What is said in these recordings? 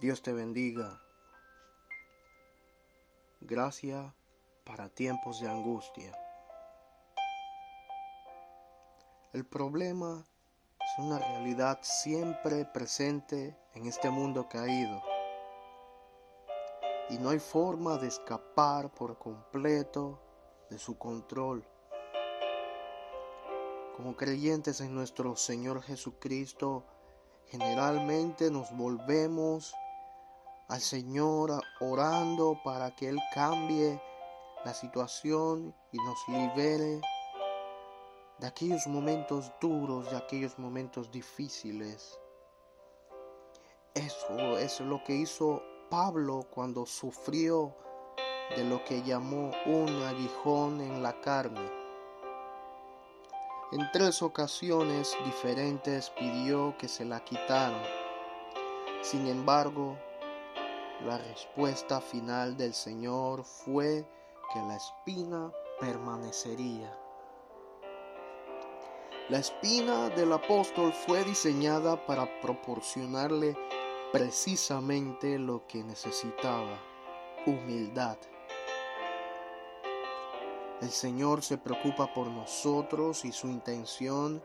Dios te bendiga. Gracia para tiempos de angustia. El problema es una realidad siempre presente en este mundo caído. Y no hay forma de escapar por completo de su control. Como creyentes en nuestro Señor Jesucristo, generalmente nos volvemos al Señor orando para que Él cambie la situación y nos libere de aquellos momentos duros, de aquellos momentos difíciles. Eso es lo que hizo Pablo cuando sufrió de lo que llamó un aguijón en la carne. En tres ocasiones diferentes pidió que se la quitaran. Sin embargo, la respuesta final del Señor fue que la espina permanecería. La espina del apóstol fue diseñada para proporcionarle precisamente lo que necesitaba, humildad. El Señor se preocupa por nosotros y su intención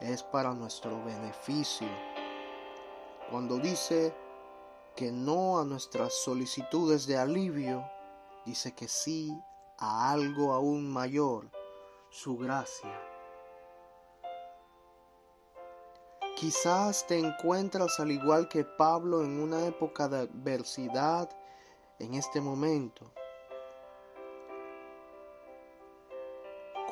es para nuestro beneficio. Cuando dice que no a nuestras solicitudes de alivio, dice que sí a algo aún mayor, su gracia. Quizás te encuentras al igual que Pablo en una época de adversidad en este momento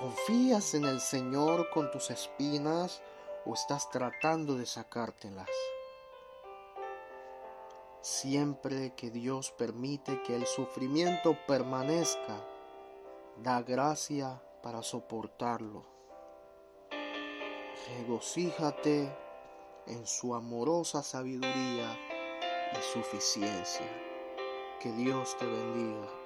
¿Confías en el Señor con tus espinas o estás tratando de sacártelas? Siempre que Dios permite que el sufrimiento permanezca, da gracia para soportarlo. Regocíjate en su amorosa sabiduría y suficiencia. Que Dios te bendiga.